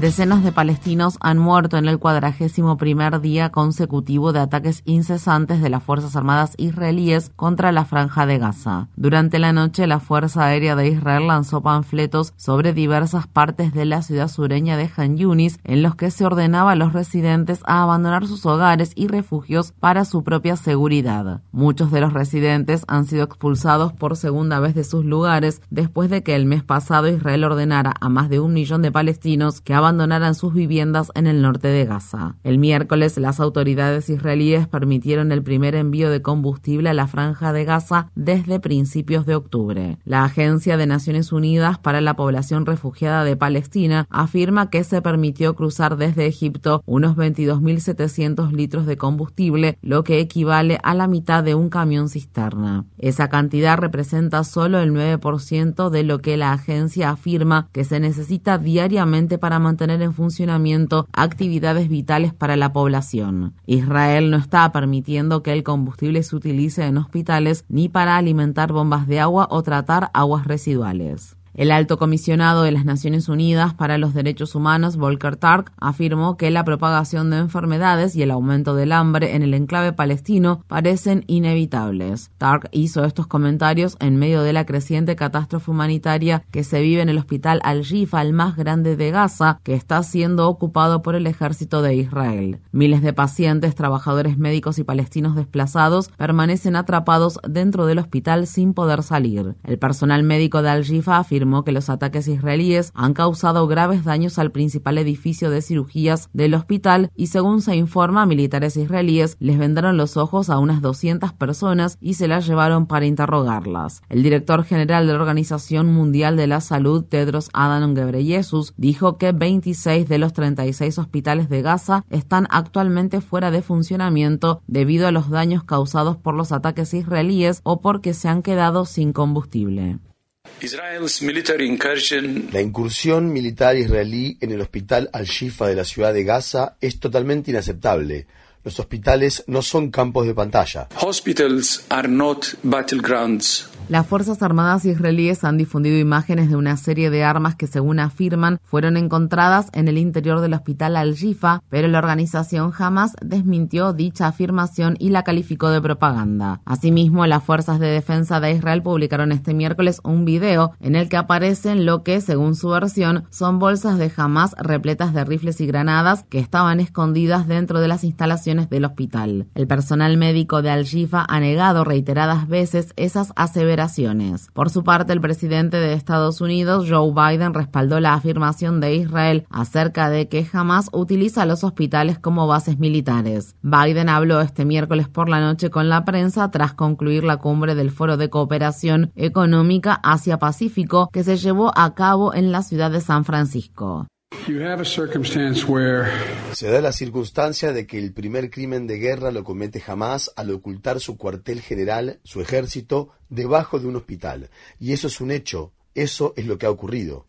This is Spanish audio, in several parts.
Decenas de palestinos han muerto en el cuadragésimo primer día consecutivo de ataques incesantes de las Fuerzas Armadas israelíes contra la franja de Gaza. Durante la noche, la Fuerza Aérea de Israel lanzó panfletos sobre diversas partes de la ciudad sureña de Han Yunis en los que se ordenaba a los residentes a abandonar sus hogares y refugios para su propia seguridad. Muchos de los residentes han sido expulsados por segunda vez de sus lugares después de que el mes pasado Israel ordenara a más de un millón de palestinos que abandonaran sus viviendas en el norte de Gaza. El miércoles, las autoridades israelíes permitieron el primer envío de combustible a la franja de Gaza desde principios de octubre. La Agencia de Naciones Unidas para la Población Refugiada de Palestina afirma que se permitió cruzar desde Egipto unos 22.700 litros de combustible, lo que equivale a la mitad de un camión cisterna. Esa cantidad representa solo el 9% de lo que la agencia afirma que se necesita diariamente para mantener tener en funcionamiento actividades vitales para la población. Israel no está permitiendo que el combustible se utilice en hospitales ni para alimentar bombas de agua o tratar aguas residuales. El alto comisionado de las Naciones Unidas para los Derechos Humanos, Volker Tark, afirmó que la propagación de enfermedades y el aumento del hambre en el enclave palestino parecen inevitables. Tark hizo estos comentarios en medio de la creciente catástrofe humanitaria que se vive en el hospital Al-Shifa, el más grande de Gaza, que está siendo ocupado por el ejército de Israel. Miles de pacientes, trabajadores médicos y palestinos desplazados permanecen atrapados dentro del hospital sin poder salir. El personal médico de Al-Shifa afirmó que los ataques israelíes han causado graves daños al principal edificio de cirugías del hospital y según se informa, militares israelíes les vendaron los ojos a unas 200 personas y se las llevaron para interrogarlas. El director general de la Organización Mundial de la Salud, Tedros Adhanom Ghebreyesus, dijo que 26 de los 36 hospitales de Gaza están actualmente fuera de funcionamiento debido a los daños causados por los ataques israelíes o porque se han quedado sin combustible. La incursión militar israelí en el hospital Al-Shifa de la ciudad de Gaza es totalmente inaceptable. Los hospitales no son campos de pantalla. Hospitals are not battlegrounds. Las Fuerzas Armadas israelíes han difundido imágenes de una serie de armas que, según afirman, fueron encontradas en el interior del hospital Al-Shifa, pero la organización jamás desmintió dicha afirmación y la calificó de propaganda. Asimismo, las Fuerzas de Defensa de Israel publicaron este miércoles un video en el que aparecen lo que, según su versión, son bolsas de Hamas repletas de rifles y granadas que estaban escondidas dentro de las instalaciones del hospital. El personal médico de Al-Shifa ha negado reiteradas veces esas aseveraciones por su parte, el presidente de Estados Unidos, Joe Biden, respaldó la afirmación de Israel acerca de que jamás utiliza los hospitales como bases militares. Biden habló este miércoles por la noche con la prensa tras concluir la cumbre del Foro de Cooperación Económica Asia-Pacífico que se llevó a cabo en la ciudad de San Francisco. Se da la circunstancia de que el primer crimen de guerra lo comete jamás al ocultar su cuartel general, su ejército, debajo de un hospital. Y eso es un hecho, eso es lo que ha ocurrido.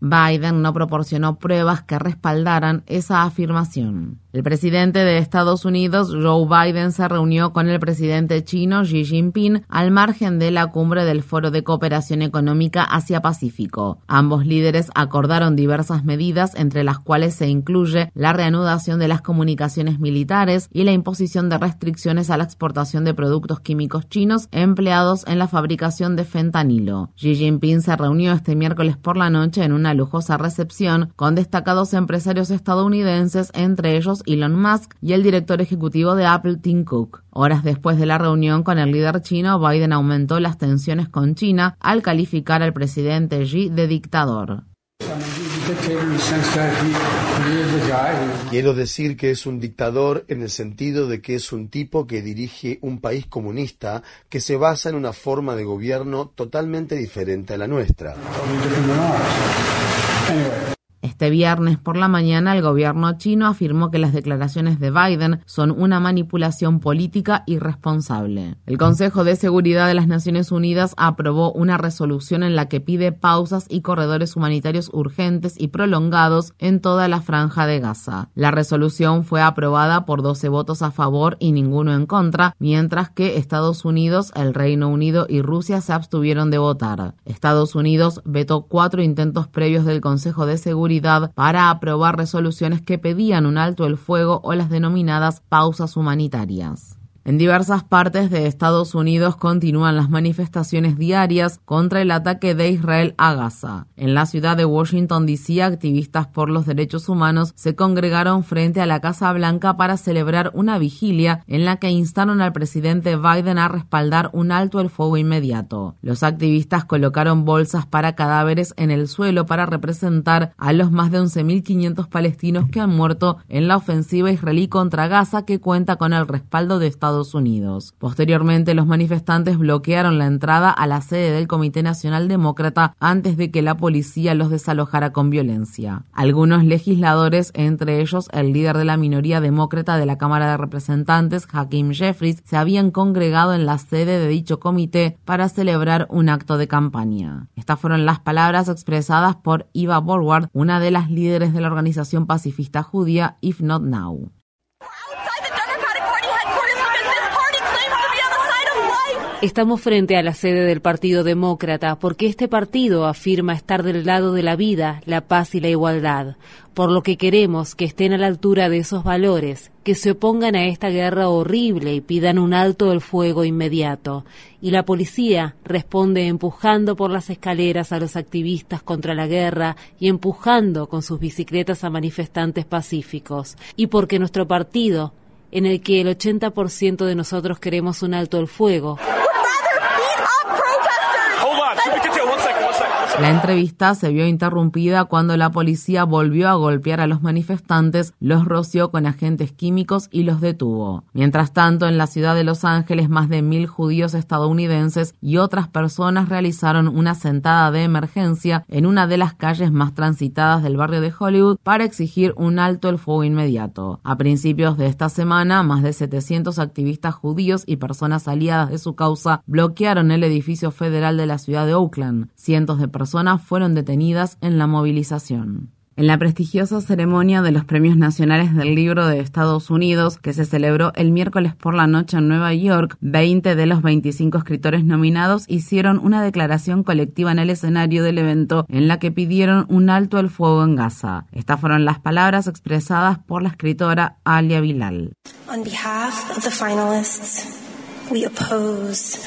Biden no proporcionó pruebas que respaldaran esa afirmación. El presidente de Estados Unidos, Joe Biden, se reunió con el presidente chino Xi Jinping al margen de la cumbre del Foro de Cooperación Económica Asia-Pacífico. Ambos líderes acordaron diversas medidas, entre las cuales se incluye la reanudación de las comunicaciones militares y la imposición de restricciones a la exportación de productos químicos chinos empleados en la fabricación de fentanilo. Xi Jinping se reunió este miércoles por la noche en una lujosa recepción con destacados empresarios estadounidenses, entre ellos Elon Musk y el director ejecutivo de Apple, Tim Cook. Horas después de la reunión con el líder chino, Biden aumentó las tensiones con China al calificar al presidente Xi de dictador. Quiero decir que es un dictador en el sentido de que es un tipo que dirige un país comunista que se basa en una forma de gobierno totalmente diferente a la nuestra. Este viernes por la mañana el gobierno chino afirmó que las declaraciones de Biden son una manipulación política irresponsable. El Consejo de Seguridad de las Naciones Unidas aprobó una resolución en la que pide pausas y corredores humanitarios urgentes y prolongados en toda la franja de Gaza. La resolución fue aprobada por 12 votos a favor y ninguno en contra, mientras que Estados Unidos, el Reino Unido y Rusia se abstuvieron de votar. Estados Unidos vetó cuatro intentos previos del Consejo de Seguridad para aprobar resoluciones que pedían un alto el fuego o las denominadas pausas humanitarias. En diversas partes de Estados Unidos continúan las manifestaciones diarias contra el ataque de Israel a Gaza. En la ciudad de Washington, D.C., activistas por los derechos humanos se congregaron frente a la Casa Blanca para celebrar una vigilia en la que instaron al presidente Biden a respaldar un alto el fuego inmediato. Los activistas colocaron bolsas para cadáveres en el suelo para representar a los más de 11.500 palestinos que han muerto en la ofensiva israelí contra Gaza que cuenta con el respaldo de Estados Unidos. Posteriormente, los manifestantes bloquearon la entrada a la sede del Comité Nacional Demócrata antes de que la policía los desalojara con violencia. Algunos legisladores, entre ellos el líder de la minoría demócrata de la Cámara de Representantes, Hakim Jeffries, se habían congregado en la sede de dicho comité para celebrar un acto de campaña. Estas fueron las palabras expresadas por Eva Borward, una de las líderes de la organización pacifista judía If Not Now. Estamos frente a la sede del Partido Demócrata porque este partido afirma estar del lado de la vida, la paz y la igualdad, por lo que queremos que estén a la altura de esos valores, que se opongan a esta guerra horrible y pidan un alto del fuego inmediato. Y la policía responde empujando por las escaleras a los activistas contra la guerra y empujando con sus bicicletas a manifestantes pacíficos. Y porque nuestro partido en el que el 80% de nosotros queremos un alto el fuego. La entrevista se vio interrumpida cuando la policía volvió a golpear a los manifestantes, los roció con agentes químicos y los detuvo. Mientras tanto, en la ciudad de Los Ángeles, más de mil judíos estadounidenses y otras personas realizaron una sentada de emergencia en una de las calles más transitadas del barrio de Hollywood para exigir un alto el fuego inmediato. A principios de esta semana, más de 700 activistas judíos y personas aliadas de su causa bloquearon el edificio federal de la ciudad de Oakland. Cientos de personas personas fueron detenidas en la movilización. En la prestigiosa ceremonia de los Premios Nacionales del Libro de Estados Unidos, que se celebró el miércoles por la noche en Nueva York, 20 de los 25 escritores nominados hicieron una declaración colectiva en el escenario del evento en la que pidieron un alto el fuego en Gaza. Estas fueron las palabras expresadas por la escritora Alia Bilal. On behalf of the finalists,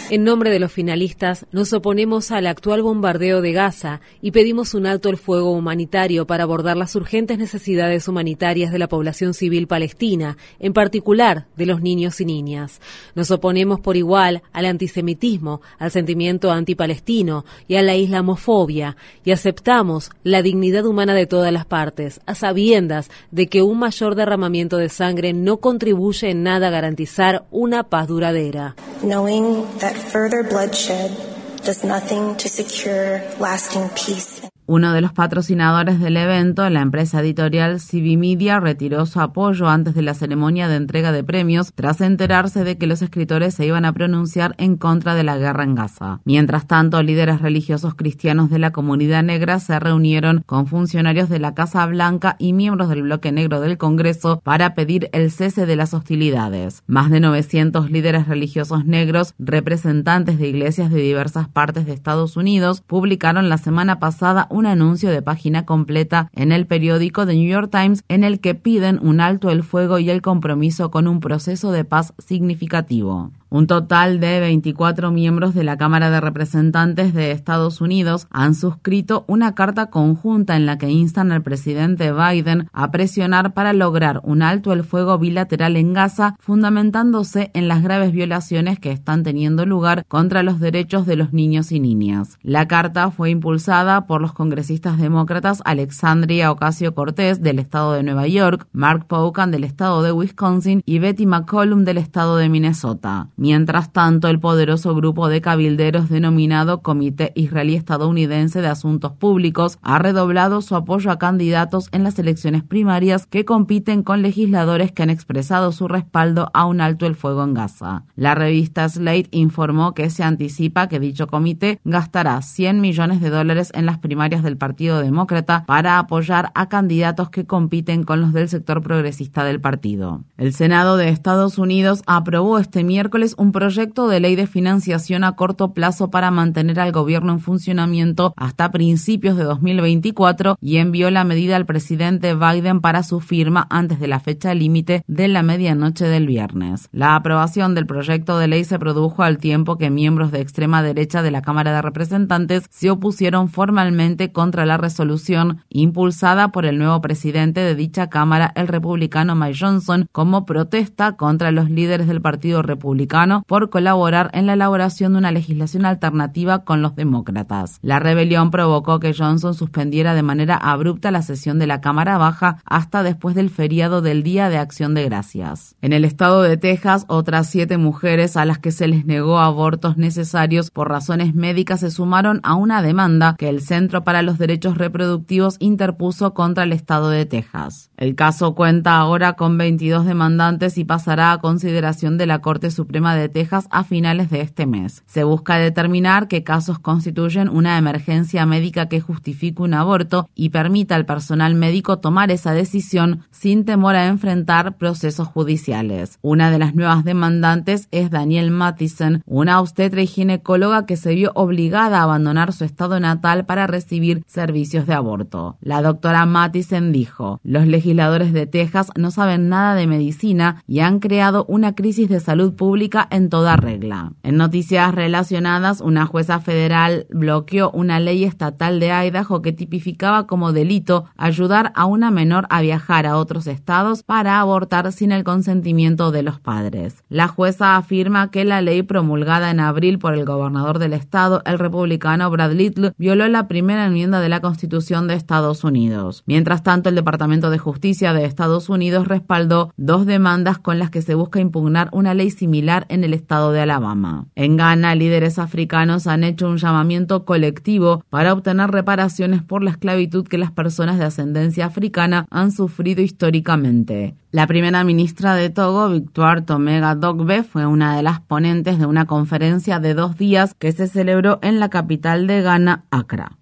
en nombre de los finalistas, nos oponemos al actual bombardeo de Gaza y pedimos un alto el fuego humanitario para abordar las urgentes necesidades humanitarias de la población civil palestina, en particular de los niños y niñas. Nos oponemos por igual al antisemitismo, al sentimiento antipalestino y a la islamofobia y aceptamos la dignidad humana de todas las partes, a sabiendas de que un mayor derramamiento de sangre no contribuye en nada a garantizar una paz duradera knowing that further bloodshed does nothing to secure lasting peace. Uno de los patrocinadores del evento, la empresa editorial CB Media, retiró su apoyo antes de la ceremonia de entrega de premios tras enterarse de que los escritores se iban a pronunciar en contra de la guerra en Gaza. Mientras tanto, líderes religiosos cristianos de la comunidad negra se reunieron con funcionarios de la Casa Blanca y miembros del bloque negro del Congreso para pedir el cese de las hostilidades. Más de 900 líderes religiosos negros, representantes de iglesias de diversas partes de Estados Unidos, publicaron la semana pasada un anuncio de página completa en el periódico The New York Times en el que piden un alto el fuego y el compromiso con un proceso de paz significativo. Un total de 24 miembros de la Cámara de Representantes de Estados Unidos han suscrito una carta conjunta en la que instan al presidente Biden a presionar para lograr un alto el fuego bilateral en Gaza, fundamentándose en las graves violaciones que están teniendo lugar contra los derechos de los niños y niñas. La carta fue impulsada por los congresistas demócratas Alexandria Ocasio Cortés del estado de Nueva York, Mark Pocan del estado de Wisconsin y Betty McCollum del estado de Minnesota. Mientras tanto, el poderoso grupo de cabilderos denominado Comité Israelí Estadounidense de Asuntos Públicos ha redoblado su apoyo a candidatos en las elecciones primarias que compiten con legisladores que han expresado su respaldo a un alto el fuego en Gaza. La revista Slate informó que se anticipa que dicho comité gastará 100 millones de dólares en las primarias del Partido Demócrata para apoyar a candidatos que compiten con los del sector progresista del partido. El Senado de Estados Unidos aprobó este miércoles un proyecto de ley de financiación a corto plazo para mantener al gobierno en funcionamiento hasta principios de 2024 y envió la medida al presidente Biden para su firma antes de la fecha límite de la medianoche del viernes. La aprobación del proyecto de ley se produjo al tiempo que miembros de extrema derecha de la Cámara de Representantes se opusieron formalmente contra la resolución impulsada por el nuevo presidente de dicha Cámara, el republicano Mike Johnson, como protesta contra los líderes del Partido Republicano por colaborar en la elaboración de una legislación alternativa con los demócratas. La rebelión provocó que Johnson suspendiera de manera abrupta la sesión de la Cámara Baja hasta después del feriado del Día de Acción de Gracias. En el estado de Texas, otras siete mujeres a las que se les negó abortos necesarios por razones médicas se sumaron a una demanda que el Centro para los Derechos Reproductivos interpuso contra el estado de Texas. El caso cuenta ahora con 22 demandantes y pasará a consideración de la Corte Suprema de Texas a finales de este mes. Se busca determinar qué casos constituyen una emergencia médica que justifique un aborto y permita al personal médico tomar esa decisión sin temor a enfrentar procesos judiciales. Una de las nuevas demandantes es Daniel Mathison, una obstetra y ginecóloga que se vio obligada a abandonar su estado natal para recibir servicios de aborto. La doctora Mathison dijo, los legisladores de Texas no saben nada de medicina y han creado una crisis de salud pública en toda regla. En noticias relacionadas, una jueza federal bloqueó una ley estatal de Idaho que tipificaba como delito ayudar a una menor a viajar a otros estados para abortar sin el consentimiento de los padres. La jueza afirma que la ley promulgada en abril por el gobernador del estado, el republicano Brad Little, violó la primera enmienda de la Constitución de Estados Unidos. Mientras tanto, el Departamento de Justicia de Estados Unidos respaldó dos demandas con las que se busca impugnar una ley similar en el estado de Alabama. En Ghana, líderes africanos han hecho un llamamiento colectivo para obtener reparaciones por la esclavitud que las personas de ascendencia africana han sufrido históricamente. La primera ministra de Togo, Victoire Tomega Dogbe, fue una de las ponentes de una conferencia de dos días que se celebró en la capital de Ghana, Accra.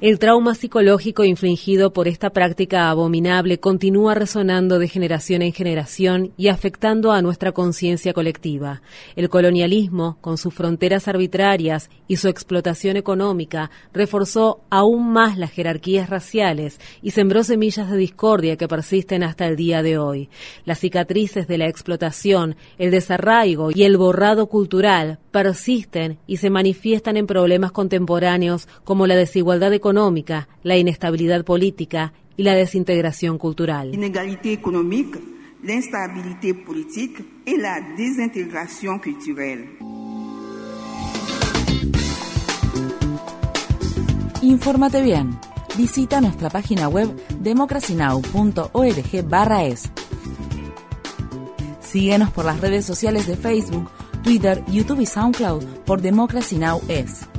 El trauma psicológico infligido por esta práctica abominable continúa resonando de generación en generación y afectando a nuestra conciencia colectiva. El colonialismo, con sus fronteras arbitrarias y su explotación económica, reforzó aún más las jerarquías raciales y sembró semillas de discordia que persisten hasta el día de hoy. Las cicatrices de la explotación, el desarraigo y el borrado cultural persisten y se manifiestan en problemas contemporáneos como la desigualdad económica, la inestabilidad política y la desintegración cultural. L'inégalité économique, l'instabilité politique et la désintégration culturelle. Infórmate bien. Visita nuestra página web democracynow.org/es. Síguenos por las redes sociales de Facebook, Twitter, YouTube y SoundCloud por Democracy Now! es.